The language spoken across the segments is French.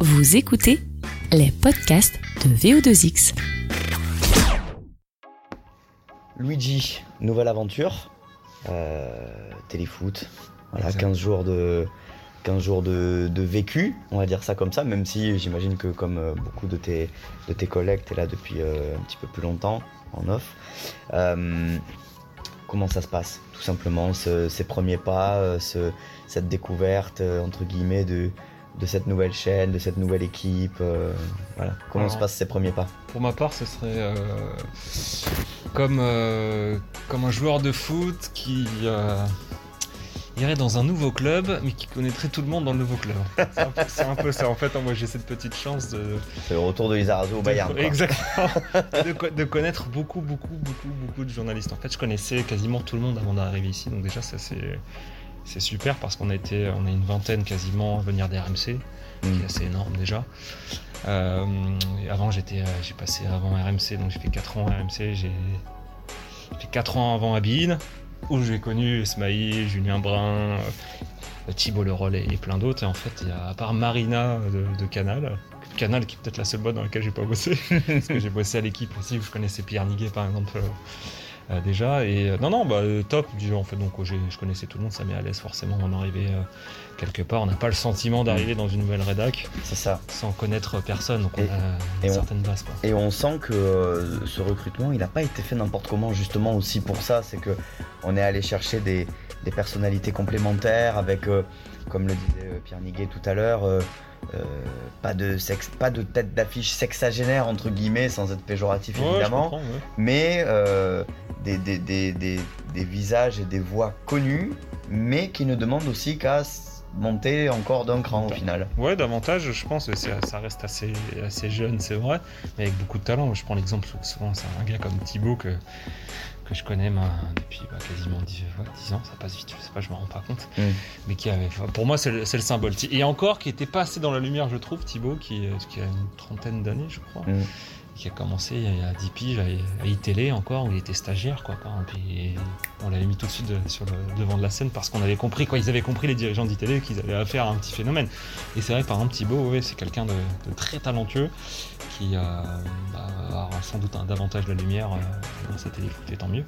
Vous écoutez les podcasts de VO2X. Luigi, nouvelle aventure. Euh, téléfoot. Voilà, 15 jours de. 15 jours de, de vécu, on va dire ça comme ça, même si j'imagine que comme euh, beaucoup de tes, de tes collègues, tu es là depuis euh, un petit peu plus longtemps, en off. Euh, comment ça se passe, tout simplement, ce- ces premiers pas, euh, ce- cette découverte, euh, entre guillemets, de, de cette nouvelle chaîne, de cette nouvelle équipe, euh, voilà. Comment Alors, se passent ces premiers pas? Pour ma part, ce serait euh, comme, euh, comme un joueur de foot qui euh, irait dans un nouveau club, mais qui connaîtrait tout le monde dans le nouveau club. C'est un, peu- c'est un peu ça. En fait, moi, j'ai cette petite chance de. C'est le retour de Lizarazu au Bayern. quoi. Exactement. de connaître beaucoup, beaucoup, beaucoup, beaucoup de journalistes. En fait, je connaissais quasiment tout le monde avant d'arriver ici. Donc, déjà, ça, c'est. C'est super parce qu'on a été, on est une vingtaine quasiment à venir des RMC, qui Mm. est assez énorme déjà. Euh, avant, j'étais, euh, j'ai passé avant RMC, donc j'ai fait 4 ans à RMC. J'ai fait 4 ans avant Bein, où j'ai connu Ismaïl, Julien Brun, euh, Thibault Leroll et, plein d'autres. Et en fait, il y a, à part Marina de, de Canal, Canal qui est peut-être la seule boîte dans laquelle j'ai pas bossé, parce que j'ai bossé à l'équipe aussi, où je connaissais Pierre Niguet par exemple. euh, euh, déjà et euh, non non bah top du en fait donc j'ai- je connaissais tout le monde ça met à l'aise forcément on arrivait euh, quelque part on n'a pas le sentiment d'arriver dans une nouvelle rédac C'est ça. sans connaître personne donc on Et- a et une on- certaine base quoi Et on sent que ce recrutement, il n'a pas été fait n'importe comment, justement aussi pour ça. C'est que on est allé chercher des, des personnalités complémentaires avec, comme le disait Pierre Niguet tout à l'heure, euh, pas de sexe, pas de tête d'affiche sexagénaire entre guillemets, sans être péjoratif Ouais, évidemment, ouais. mais euh, des, des, des, des, visages et des voix connues, mais qui ne demandent aussi qu'à monter encore d'un cran au final. Ouais, davantage, je pense, ça reste assez, assez jeune, c'est vrai, mais avec beaucoup de talent. Je prends l'exemple souvent, c'est un gars comme Thibaut que, que je connais moi, depuis bah, quasiment 10, ouais, 10 ans, ça passe vite, je sais pas, je me rends pas compte, Mm. mais qui avait, pour moi, c'est le, symbole. Et encore, qui était pas assez dans la lumière, je trouve, Thibaut, qui, euh, qui a une trentaine d'années, je crois, Mm. Qui a commencé a 10 piges à, à iTélé encore, où il était stagiaire, quoi. Et on l'avait mis tout de suite de- sur le devant de la scène parce qu'on avait compris, quoi, ils avaient compris, les dirigeants d'ITélé, qu'ils avaient affaire à un petit phénomène. Et c'est vrai par exemple Thibaut, ouais, c'est quelqu'un de, très talentueux qui euh, bah, aura sans doute un, davantage de lumière euh, dans sa téléfoot et tant mieux.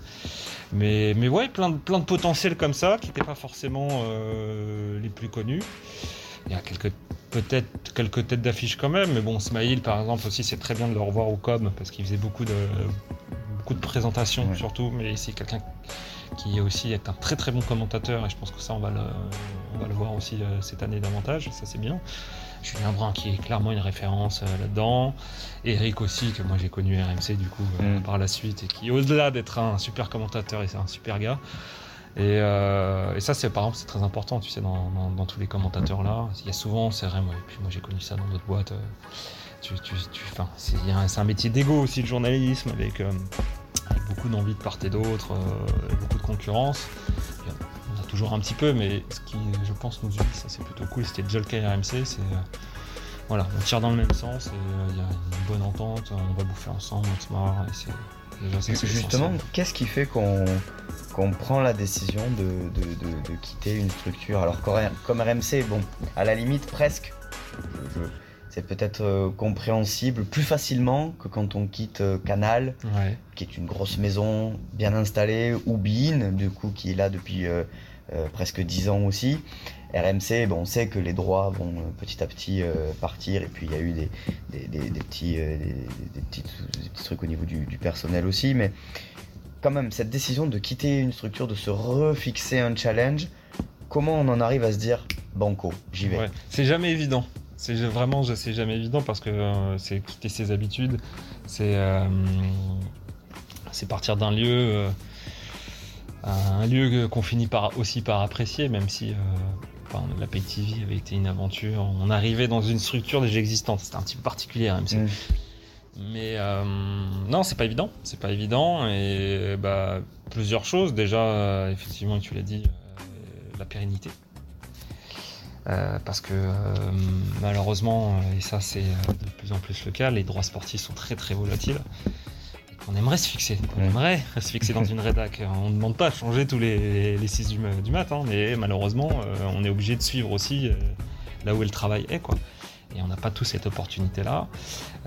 Mais, mais ouais, plein de, plein de potentiels comme ça qui n'étaient pas forcément euh, les plus connus. Il y a quelques peut-être quelques têtes d'affiche quand même, mais bon, Smaïl par exemple aussi, c'est très bien de le revoir au com parce qu'il faisait beaucoup de beaucoup de présentations Ouais. surtout, mais c'est quelqu'un qui est aussi est un très très bon commentateur et je pense que ça on va le, on va le voir aussi euh, cette année davantage, ça c'est bien. Julien Brun qui est clairement une référence euh, là-dedans. Eric aussi, que moi j'ai connu à RMC du coup euh, Mm. par la suite et qui au-delà d'être un super commentateur et c'est un super gars. Et, euh, et ça c'est par exemple c'est très important tu sais dans, tous les commentateurs là. Il y a souvent c'est vrai et puis moi j'ai connu ça dans d'autres boîtes. euh, tu, c'est un- métier d'ego aussi le journalisme avec, euh, beaucoup d'envie de part et d'autre, beaucoup de concurrence. On a toujours un petit peu, mais ce qui, je pense, nous unit, ça c'est plutôt cool. C'était déjà le cas RMC, c'est voilà, on tire dans le même sens et il y a une bonne entente, on va bouffer ensemble, on se marre et Justement, qu'est-ce qui fait qu'on qu'on prend la décision de, de- de- de quitter une structure Alors comme RMC, bon, à la limite presque, c'est peut-être euh, compréhensible plus facilement que quand on quitte euh, Canal, Ouais. qui est une grosse maison bien installée, ou Bein, du coup, qui est là depuis euh, presque 10 ans aussi. RMC, bon, on sait que les droits vont euh, petit à petit euh, partir, et puis il y a eu des, des, des- petits, euh, petits, trucs au niveau du, personnel aussi, mais quand même, cette décision de quitter une structure, de se refixer un challenge, comment on en arrive à se dire, banco, j'y vais? C'est jamais évident. C'est vraiment, c'est jamais évident parce que euh, c'est quitter ses habitudes, c'est euh, c'est partir d'un lieu, euh, un lieu qu'on finit par aussi par apprécier, même si euh, enfin, la Pay TV avait été une aventure. On arrivait dans une structure déjà existante. C'était un petit peu particulier, hein. Mais euh, non, c'est pas évident. C'est pas évident. Et bah, plusieurs choses. Déjà, euh, effectivement, tu l'as dit, la pérennité. Parce que malheureusement, et ça c'est de plus en plus le cas, les droits sportifs sont très très volatiles. Qu'on aimerait se fixer. On aimerait se fixer dans une rédac. On ne demande pas à changer tous les, les 6 du, ma- du matin, mais malheureusement, euh, on est obligé de suivre aussi euh, là où le travail est. Quoi. Et on n'a pas tous cette opportunité-là.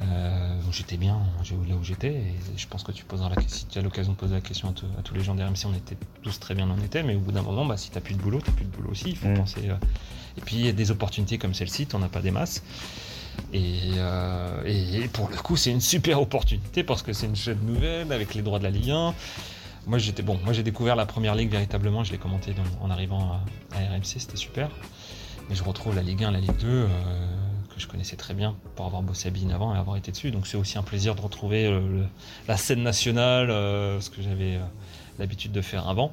Euh, j'étais bien là où j'étais. Et je pense que tu poseras la si tu as l'occasion de poser la question à, tous les gens d'RMC, on était tous très bien on était. Mais au bout d'un moment, bah, si tu n'as plus de boulot, tu n'as plus de boulot aussi. Il faut penser. Et puis, il y a des opportunités comme celle-ci, tu n'en as pas des masses. Euh, et, pour le coup, c'est une super opportunité parce que c'est une chaîne nouvelle avec les droits de la Ligue 1. Moi, j'étais bon. Moi, j'ai découvert la première ligue véritablement. Je l'ai commenté en arrivant à, RMC, c'était super. Mais je retrouve la Ligue 1, la Ligue 2, euh, que je connaissais très bien pour avoir bossé à Bine avant et avoir été dessus. Donc, c'est aussi un plaisir de retrouver euh, la scène nationale, ce que j'avais l'habitude de faire avant.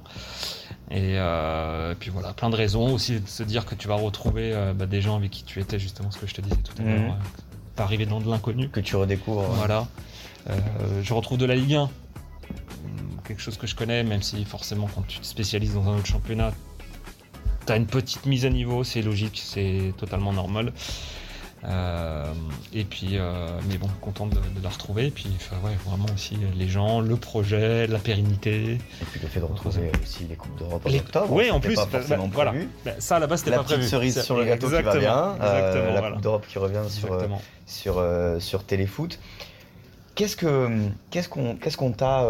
Et, euh, puis voilà, plein de raisons aussi de se dire que tu vas retrouver euh, bah, des gens avec qui tu étais, justement, ce que je te disais tout à l'heure. Mhm. pas arriver dans de l'inconnu. Que tu redécouvres. Voilà. Euh, je retrouve de la Ligue 1. Quelque chose que je connais, même si forcément, quand tu te spécialises dans un autre championnat, tu as une petite mise à niveau, c'est logique, c'est totalement normal. Euh, et puis, euh, mais bon, content de, la retrouver. Et puis, ouais, vraiment aussi les gens, le projet, la pérennité. Et puis le fait de retrouver aussi les Coupes d'Europe en octobre. Oui, en plus, bah, bah, voilà. Bah, ça à la base, c'était pas prévu. La cerise sur le gâteau qui va bien. Euh, la Coupe d'Europe qui revient sur, sur, sur Téléfoot. Qu'est-ce que qu'est-ce qu'on qu'est-ce qu'on t'a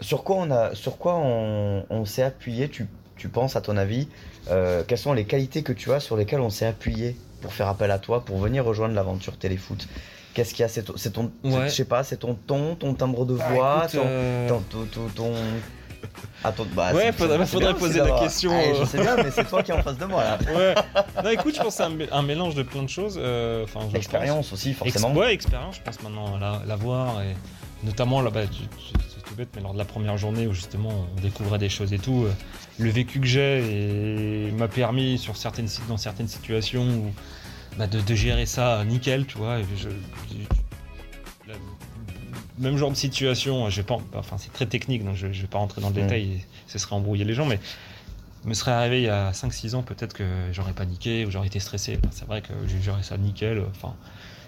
sur quoi on a sur quoi on, on s'est appuyé? Tu, tu penses à ton avis quelles sont les qualités que tu as sur lesquelles on s'est appuyé pour faire appel à toi, pour venir rejoindre l'aventure téléfoot? Qu'est-ce qu'il y a? C'est ton, je sais pas, c'est ton ton, ton timbre de bah, voix, ton, euh, ton, ton, bah, ouais, faudrait, faudrait poser la question. Ah, je euh. sais bien, mais c'est toi qui es en face de moi là. ouais. Non, écoute, je pense que c'est un, mélange de plein de choses. Euh, expérience aussi, forcément. ouais, expérience, je pense maintenant la, la voir. Et notamment, là, bas c'est tout bête, mais lors de la première journée où justement on découvrait des choses et tout, le vécu que j'ai m'a permis sur certaines, dans certaines situations bah, de, gérer ça nickel, tu vois. même genre de situation, je pas, enfin c'est très technique, donc je, ne vais pas rentrer dans le détail, ce serait embrouiller les gens, mais me serait arrivé il y a 5-6 ans, peut-être que j'aurais paniqué ou j'aurais été stressé. C'est vrai que j'ai géré ça nickel. Enfin,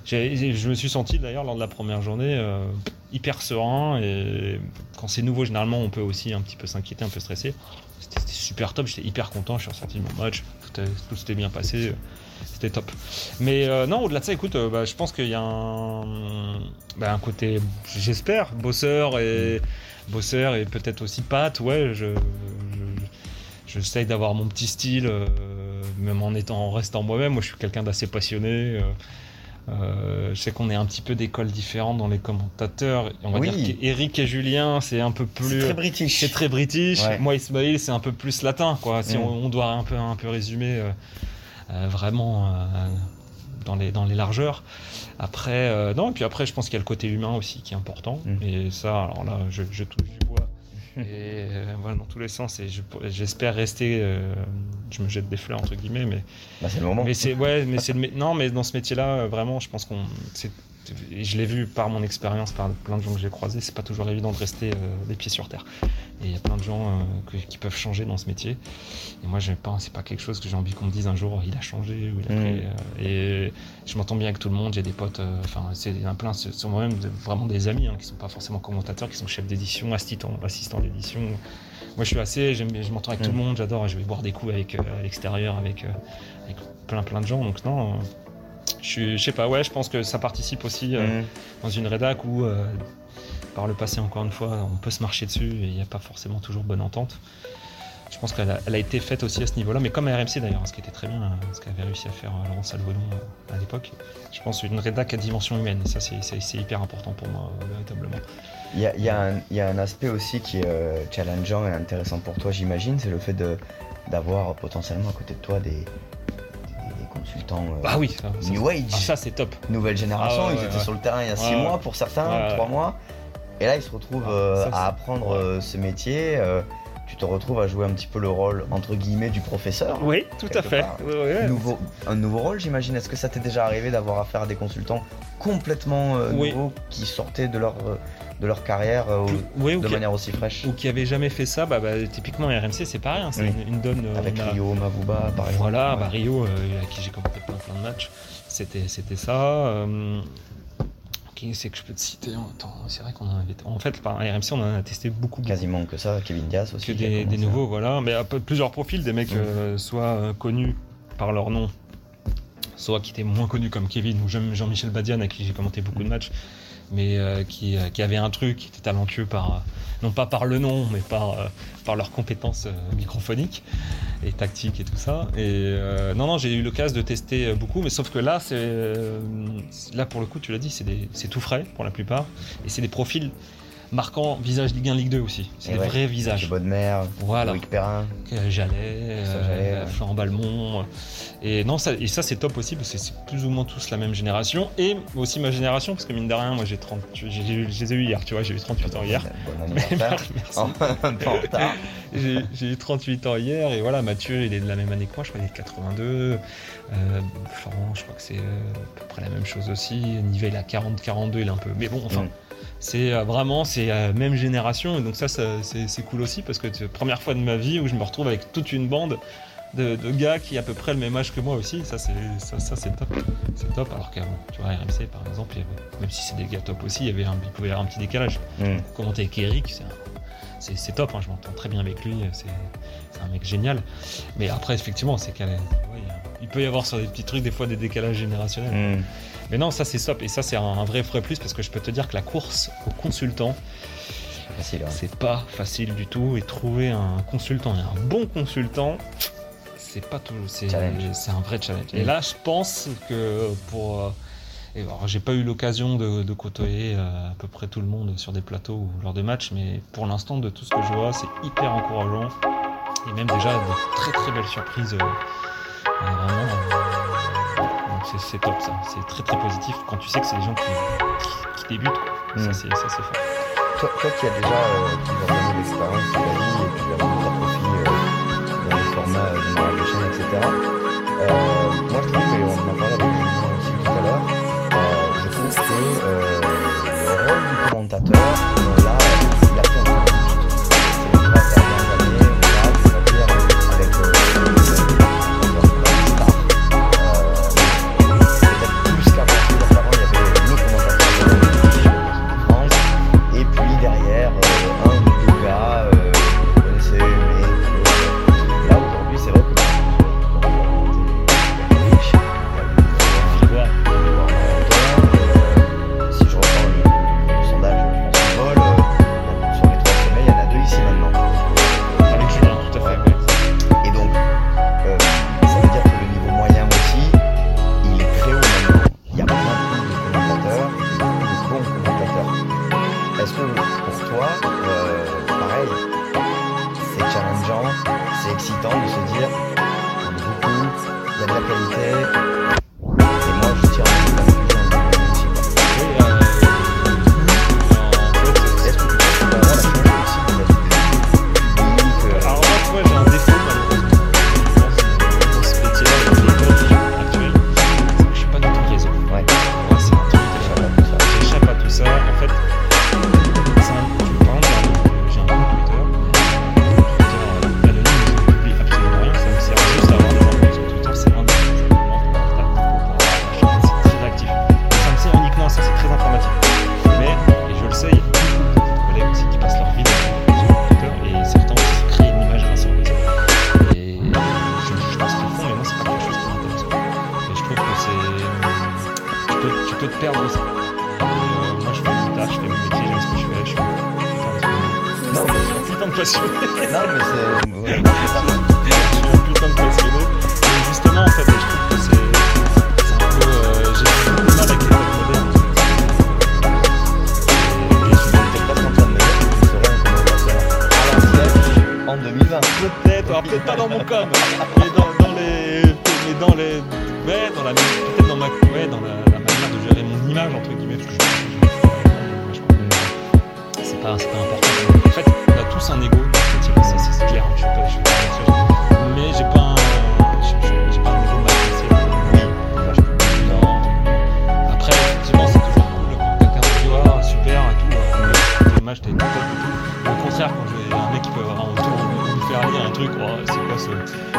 je me suis senti d'ailleurs lors de la première journée euh, hyper serein et quand c'est nouveau, généralement, on peut aussi un petit peu s'inquiéter, un peu stresser. C'était super top, j'étais hyper content, je suis ressorti de mon match, tout, s'était bien passé, c'était top. Mais euh, non, au-delà de ça, écoute, euh, bah, je pense qu'il y a un, bah, un côté, j'espère, bosseur et bosseur et peut-être aussi pâte, ouais, je, j'essaye d'avoir mon petit style, même en étant en restant moi-même. Moi, je suis quelqu'un d'assez passionné. Euh, je sais qu'on est un petit peu d'écoles différentes dans les commentateurs. On va dire qu'Eric et Julien, c'est un peu plus. C'est très british. C'est très british. Moi, Ismail, c'est un peu plus latin, quoi. Si mm. on, doit un peu, un peu résumer euh, euh, vraiment dans, les, dans les largeurs. Après, non, et puis après, je pense qu'il y a le côté humain aussi qui est important. Mm. Et ça, alors là, je, je touche du et euh, voilà, dans tous les sens. Et j'espère rester. Euh, je me jette des fleurs entre guillemets, mais. Bah, c'est le moment. Mais c'est ouais, mais c'est le non, mais dans ce métier-là, vraiment, je pense qu'on. Je l'ai vu par mon expérience, par plein de gens que j'ai croisés, c'est pas toujours évident de rester euh, les pieds sur terre. Et il y a plein de gens qui peuvent changer dans ce métier. Et moi, je pas, c'est pas quelque chose que j'ai envie qu'on me dise un jour, il a changé. Ou il a mm. et je m'entends bien avec tout le monde, j'ai des potes, enfin, c'est un plein, ce sont même vraiment des amis hein, qui sont pas forcément commentateurs, qui sont chefs d'édition, assistants, assistants d'édition. Moi, je suis assez, je m'entends avec tout le mm. monde, j'adore, je vais boire des coups avec, à l'extérieur avec, avec, plein plein de gens. Donc, non, je, sais pas, ouais, je pense que ça participe aussi mm. dans une rédac où par le passé, encore une fois, on peut se marcher dessus et il n'y a pas forcément toujours bonne entente. Je pense qu'elle a, été faite aussi à ce niveau-là, mais comme à RMC d'ailleurs, ce qui était très bien, ce qu'avait réussi à faire Laurent Salvodon euh, à l'époque. Je pense une rédac à dimension humaine, et ça c'est hyper important pour moi, euh, véritablement. Il y a, un aspect aussi qui est euh, challengeant et intéressant pour toi, j'imagine, c'est le fait d'avoir potentiellement à côté de toi des, consultants ah oui, New Age. Ah, ça c'est top. Nouvelle génération, ah ils étaient sur le terrain il y a 6 mois pour certains, 3 mois. Et là, ils se retrouvent à apprendre ce métier tu te retrouves à jouer un petit peu le rôle entre guillemets du professeur. Oui, tout à fait. nouveau, un nouveau rôle, j'imagine. Est-ce que ça t'est déjà arrivé d'avoir affaire à des consultants complètement euh, nouveaux qui sortaient de leur euh, de leur carrière euh, de manière aussi fraîche? Ou qui n'avaient jamais fait ça, bah, bah, typiquement RMC c'est pareil, hein, c'est une, donne. Avec Rio, Mavuba par exemple. Voilà, bah, Rio, à qui j'ai commenté plein, plein de matchs, c'était ça c'est que je peux te citer C'est vrai qu'on en avait. En fait, par RMC, on en a testé beaucoup. Quasiment que ça, Kevin Diaz aussi. Que des, nouveaux, voilà. Mais à plusieurs profils, des mecs euh, soit euh, connus par leur nom, soit qui était moins connu comme Kevin ou Jean- Jean-Michel Badian avec qui j'ai commenté beaucoup de matchs, mais euh, qui, euh, qui avait un truc, qui était talentueux par, euh, non pas par le nom, mais par, par leurs compétences microphoniques et tactiques et tout ça. Et non, non, j'ai eu l'occasion de tester beaucoup, mais sauf que là, c'est là pour le coup, tu l'as dit, c'est c'est tout frais pour la plupart, et c'est des profils marquants visage Ligue 1, Ligue 2 aussi. C'est des ouais, vrais visages. Bonne mère, Voilà. Loïc Perrin. Jallet, euh, ouais. Florent Balmont. Et non, ça, et ça c'est top aussi parce que c'est plus ou moins tous la même génération et aussi ma génération parce que mine de rien, moi j'ai 30, j'ai- j'ai- je les ai eu hier, tu vois, j'ai eu 38 ans hier. Bon. Merci. Retard. J'ai eu 38 ans hier et voilà, Mathieu il est de la même année que moi, je crois qu'il est de 82. Euh, Florent, je crois que c'est euh, à peu près la même chose aussi. Nivet il a 40, 42, il est un peu. Mais bon, enfin. Mm. C'est euh, vraiment, c'est la même génération, et donc ça, ça, c'est cool aussi, parce que c'est la première fois de ma vie où je me retrouve avec toute une bande de, de gars qui a à peu près le même âge que moi aussi, ça c'est ça, ça, c'est top. C'est top, alors qu'avant, tu vois, RMC par exemple, avait- même si c'est des gars top aussi, il, y avait un, il pouvait y avoir un petit décalage. Mm. Commenter avec Eric, c'est top, hein, je m'entends très bien avec lui, c'est c'est un mec génial. Mais après, effectivement, c'est ouais, il peut y avoir sur des petits trucs, des fois, des décalages générationnels. Mm. Mais non, ça c'est top, et ça c'est un, un vrai vrai plus, parce que je peux te dire que la course au consultant, hein. c'est pas facile du tout et trouver un consultant et un bon consultant, c'est pas tout, c'est un vrai challenge. Et Mm. là, je pense que pour euh, et alors, j'ai pas eu l'occasion de, de côtoyer euh, à peu près tout le monde sur des plateaux ou lors de matchs, mais pour l'instant, de tout ce que je vois, c'est hyper encourageant et même déjà de très très belles surprises. C'est- c'est top ça, c'est très très positif quand tu sais que c'est des gens qui, qui, qui débutent. quoi. Ça c'est fort. Toi, toi qui as déjà euh, plusieurs années d'expérience de la vie et puis en 2020. peut-être, alors peut-être pas dans mon com, mais dans, dans les, mais dans les, ouais, dans la, peut-être dans ma, ouais, dans la, la manière de gérer mon image entre guillemets, parce que je, je- je- je- c'est pas, c'est pas important. En fait, on a tous un ego, ça, c'est clair. Je suis pas, je suis pas mais j'ai pas, un, j'ai- pas un ego mal. Après, effectivement, c'est toujours cool quand quelqu'un te dit Ah, super et tout, alors que t'es top et tout. Au contraire, quand j'ai un mec qui peut avoir lui faire lire un truc, oh, c'est quoi ce,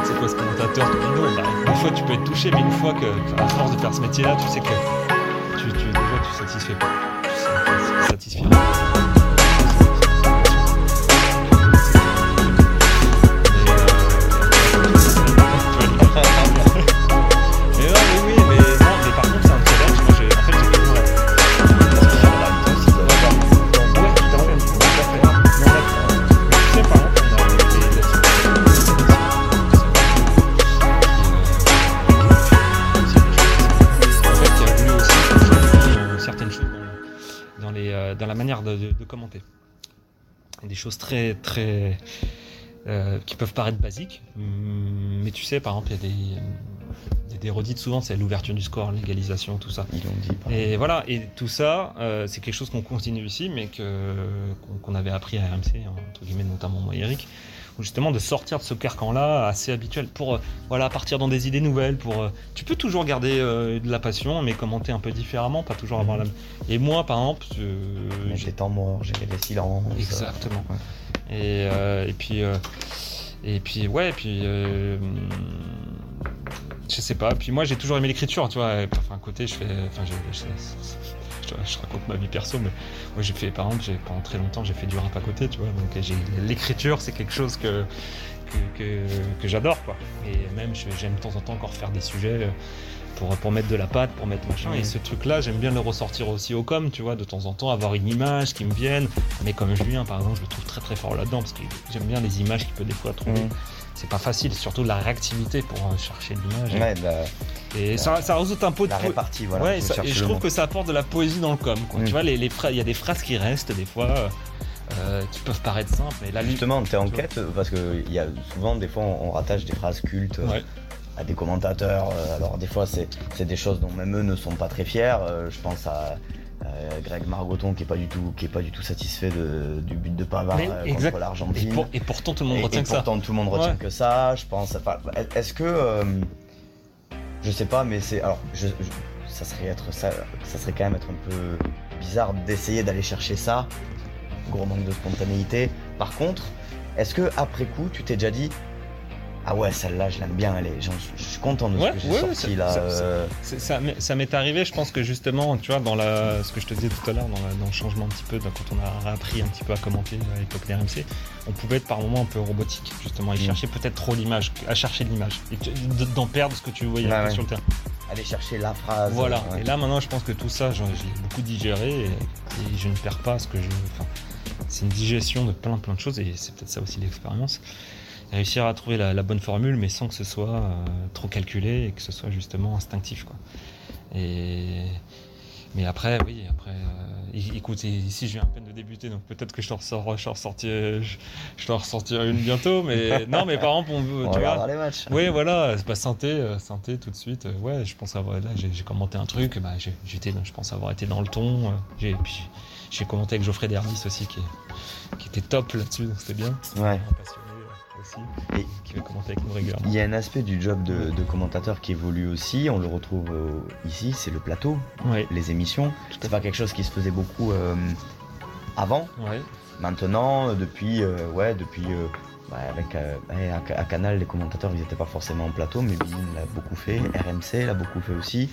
c'est quoi ce commentateur de bidon bah, Une fois, tu peux être touché, mais une fois que, à force de faire ce métier-là, tu sais que tu, tu, tu satisfais pas. Des choses très, très. euh, qui peuvent paraître basiques, hum, mais tu sais, par exemple, il y des, des redites souvent, c'est l'ouverture du score, l'égalisation, tout ça. Ils l'ont dit. Et voilà, et tout ça, euh, c'est quelque chose qu'on continue ici, mais que qu'on avait appris à RMC, entre guillemets, notamment moi et Eric, où justement de sortir de ce carcan-là assez habituel pour euh, voilà partir dans des idées nouvelles. Pour euh, tu peux toujours garder de la passion, mais commenter un peu différemment, pas toujours avoir la. Et moi, par exemple, j'ai- des temps morts, gérer les silences. Exactement. Ouais. et, et puis et puis ouais, et puis je sais pas. Puis moi, j'ai toujours aimé l'écriture, tu vois. Enfin, côté, je fais, enfin, je, je- je raconte ma vie perso, mais moi, j'ai fait, par exemple, pendant très longtemps, j'ai fait du rap à côté, tu vois. Donc, l'écriture, c'est quelque chose que que, que, que j'adore, quoi. Et même, j'aime de temps en temps encore faire des sujets. euh, Pour, pour mettre de la pâte, pour mettre machin. Et ce truc-là, j'aime bien le ressortir aussi au com, tu vois, de temps en temps, avoir une image qui me vienne. Mais comme Julien, par exemple, je le trouve très très fort là-dedans, parce que j'aime bien les images qu'il peut des fois trouver. C'est pas facile, surtout de la réactivité pour euh, chercher l'image. Ouais, la, Et ça, ça rajoute un peu de la répartie, voilà. ouais, ça- et je trouve que ça apporte de la poésie dans le com. Quoi. Mm. Tu vois, les, les phrases- il y a des phrases qui restent des fois, euh, euh, qui peuvent paraître simples, mais là, Justement, t'es en tu quête parce que y a souvent, des fois, on, on rattache des phrases cultes euh, Ouais. à des commentateurs. alors, des fois, c'est c'est des choses dont même eux ne sont pas très fiers. Je pense à euh, Greg Margoton qui est pas du tout, qui est pas du tout satisfait de- du but de Pavard euh, contre et, l'Argentine. pour- et pourtant tout le monde Et- retient et que ça. tout le monde retient Ouais. que ça. Je pense. enfin, Est-ce que, euh, je sais pas, mais c'est alors, je, je- ça serait être ça, ça serait quand même être un peu bizarre d'essayer d'aller chercher ça. Gros manque de spontanéité. Par contre, est-ce que après coup, tu t'es déjà dit, ah ouais, celle-là, je l'aime bien, elle est, je suis content de ce Ouais, que j'ai ouais, sorti ça- là. ça- euh, Ça, m'est- ça m'est arrivé, je pense que justement, tu vois, dans la, ce que je te disais tout à l'heure, dans, la- dans le changement un petit peu, dans- quand on a appris un petit peu à commenter à l'époque des RMC, on pouvait être par moments un peu robotique, justement, et Mm. chercher peut-être trop l'image, à chercher de l'image, et d'en perdre ce que tu voyais Ouais, ouais. sur le terrain. aller chercher la phrase. Voilà, euh, ouais. et là maintenant, je pense que tout ça, l'ai beaucoup digéré, et, et je ne perds pas ce que je. Enfin, c'est une digestion de plein plein de choses, et c'est peut-être ça aussi l'expérience. Réussir à trouver la, la bonne formule, mais sans que ce soit euh, trop calculé et que ce soit justement instinctif, quoi. Et mais après, oui, après, euh, écoute, ici je viens à peine de débuter, donc peut-être que je t'en ressors, je t'en ressortirai, je, je t'en ressortirai une bientôt, mais non, mais par exemple, on veut, On tu vois, les matchs. oui, voilà, c'est pas santé, euh, santé tout de suite. euh, ouais, je pense avoir là, j'ai commenté un truc, bah, j'étais, je pense avoir été dans le ton. j'ai, commenté avec Geoffrey Dervis aussi, qui était top là-dessus, donc c'était bien. Ouais. Aussi, Et qui va commenter avec nous régulièrement. il y a un aspect du job de, de commentateur qui évolue aussi. On le retrouve euh, ici, c'est le plateau, Ouais, les émissions. C'est pas quelque chose qui se faisait beaucoup euh, avant. ouais, Maintenant, euh, depuis, euh, ouais, depuis, bah, avec à, à Canal, les commentateurs, ils n'étaient pas forcément en plateau, mais Bein l'a beaucoup fait, RMC l'a beaucoup fait aussi,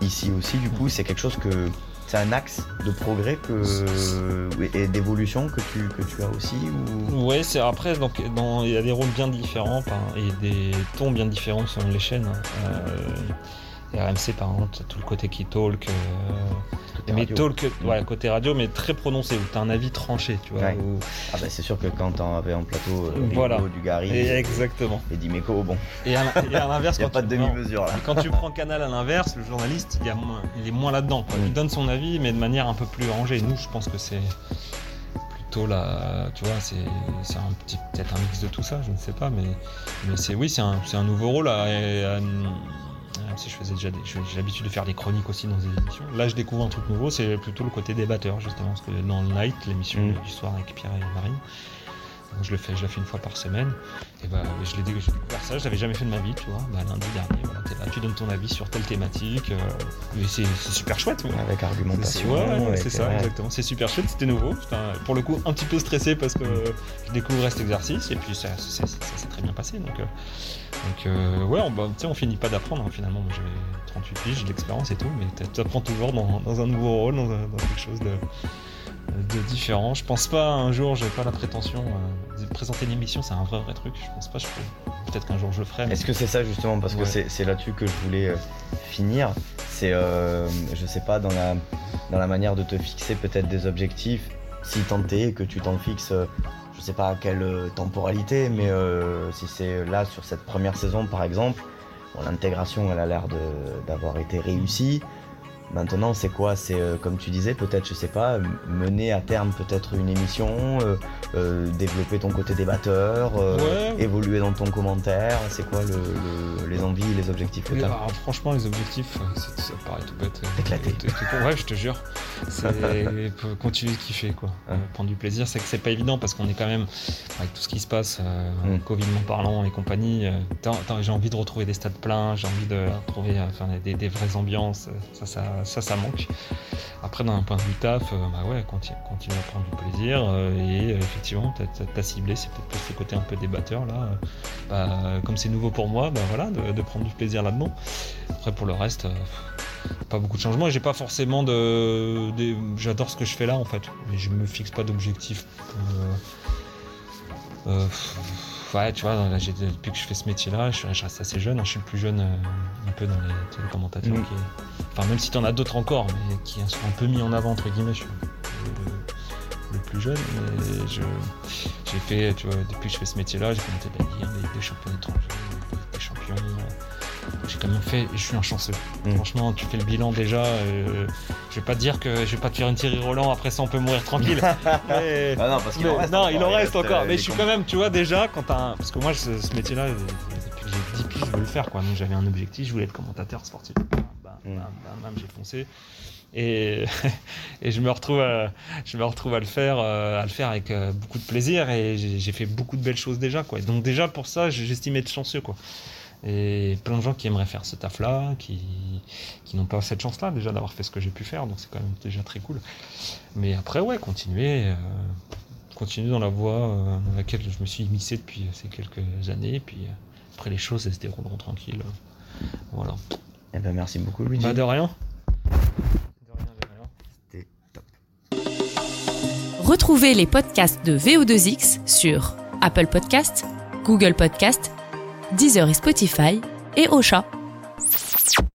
ici aussi. Du coup, c'est quelque chose que c'est un axe de progrès que et d'évolution que tu que tu as aussi ou? C'est après donc il y a des rôles bien différents et des tons bien différents selon les chaînes. hein. Euh, RMC par exemple, tout le côté qui talk, euh, côté mais radio. talk, ouais, côté radio, mais très prononcé où t'as un avis tranché, tu vois. Ouais. où- Ah bah c'est sûr que quand t'en avais en plateau euh, Voilà. Rigaud, Dugarry Et et, exactement. et Dimeco, bon, Et à, l'in- et à l'inverse, il n'y a quand pas de tu prends- demi-mesure là. et quand tu prends Canal à l'inverse, le journaliste, il, y a moins- il est moins là-dedans. quoi. Mm. Il donne son avis, mais de manière un peu plus rangée. Nous, je pense que c'est plutôt la, tu vois, c'est un petit, peut-être un mix de tout ça, je ne sais pas, mais, mais c'est oui, c'est un, nouveau rôle. À, à- à- je faisais déjà, des- j'ai l'habitude de faire des chroniques aussi dans des émissions. Là, je découvre un truc nouveau, c'est plutôt le côté débatteur justement, parce que dans le Night, l'émission Mm. du soir avec Pierre et Marine. donc Je le fais, je la fais une fois par semaine. Et bah, je l'ai découvert ça, je l'avais jamais fait de ma vie, tu vois. Bah, lundi dernier, voilà, t'es là, tu donnes ton avis sur telle thématique. euh, et c'est super chouette. ouais. Avec argumentation. ouais, c'est ça, ouais. exactement. C'est super chouette, c'était nouveau. Un- pour le coup un petit peu stressé parce que je découvrais cet exercice et puis ça, ça- ça- ça s'est très bien passé. Donc, euh, donc euh, ouais, on, bah, on finit pas d'apprendre. hein, finalement, Moi, j'ai 38 piges, j'ai de l'expérience et tout, mais tu apprends toujours dans, dans un nouveau rôle, dans, quelque chose de, de différent. Je pense pas un jour, j'ai pas la prétention euh, de présenter une émission, c'est un vrai vrai truc. Je pense pas, je peux- peut-être qu'un jour je le ferai. mais- Est-ce que c'est ça justement parce que c'est c'est là-dessus que je voulais euh, finir C'est je sais pas dans la dans la manière de te fixer peut-être des objectifs si tant est que tu t'en fixes je sais pas à quelle euh, temporalité mais euh, si c'est là sur cette première saison par exemple l'intégration elle a l'air d'avoir été réussie Maintenant, c'est quoi? C'est euh, comme tu disais, peut-être, je sais pas, mener à terme peut-être une émission, euh, euh, développer ton côté débatteur, Ouais. évoluer dans ton commentaire. C'est quoi le, le- les envies, les objectifs que t'as? alors, franchement, les objectifs, c'est- ça paraît tout bête. Éclaté. Ouais, je te jure. C'est continuer de kiffer, quoi. Ouais. Prendre du plaisir. C'est que c'est pas évident parce qu'on est quand même, avec tout ce qui se passe, Mm. Covidement parlant et compagnie, j'ai envie de retrouver des stades pleins, j'ai envie de retrouver enfin, des, des vraies ambiances. Ça, ça, ça, ça manque. Après, d'un point de vue taf, euh, bah ouais, continue, à prendre du plaisir. euh, et euh, effectivement, t'as ciblé, c'est peut-être plus ce côté un peu débatteur là. euh, bah, comme c'est nouveau pour moi, bah voilà, de, de prendre du plaisir là-dedans. Après, pour le reste, pas beaucoup de changements. J'ai pas forcément de. des- J'adore ce que je fais là en fait. Mais je me fixe pas d'objectif. Euh, ouais, tu vois, là, depuis que je fais ce métier-là, je, je reste assez jeune. hein. Je suis le plus jeune euh, un peu dans les télécommentateurs. Mm. Qui est- Enfin, même si t'en as d'autres encore, mais qui sont un peu mis en avant, entre guillemets, je suis le, le plus jeune. Mais je, j'ai fait, tu vois, depuis que je fais ce métier-là, j'ai commenté de la Ligue, des, des champions étrangers, J'ai quand même fait, je suis un chanceux. Mm. Franchement, tu fais le bilan déjà. euh, je vais pas te dire que je vais pas te faire une Thierry Roland, après ça on peut mourir tranquille. Mais- Ah non, parce qu'il mais- en reste. non, encore, il en reste euh, encore. Mais je suis quand même, tu vois, déjà, quand t'as un... Parce que moi, ce, ce métier-là, euh, j'ai 10 piges, je veux le faire, quoi. Donc j'avais un objectif, je voulais être commentateur sportif. Bam, bam, Mm. bam, j'ai foncé. Et, et je me retrouve à, je me retrouve à le faire, euh, à le faire avec beaucoup de plaisir et j'ai fait beaucoup de belles choses déjà, quoi. Donc déjà, pour ça, j'estime être chanceux, quoi. Et plein de gens qui aimeraient faire ce taf-là, qui, qui n'ont pas cette chance-là déjà d'avoir fait ce que j'ai pu faire, donc c'est quand même déjà très cool. Mais après, ouais, continuer, euh, continuer dans la voie euh, dans laquelle je me suis immiscé depuis euh, ces quelques années, et puis euh, après les choses, elles se dérouleront tranquilles. Voilà. Eh ben, merci beaucoup, Luigi. Bah de rien. De rien, de rien. C'était top. Retrouvez les podcasts de VO2X sur Apple Podcasts, Google Podcasts, Deezer et Spotify et Ocha.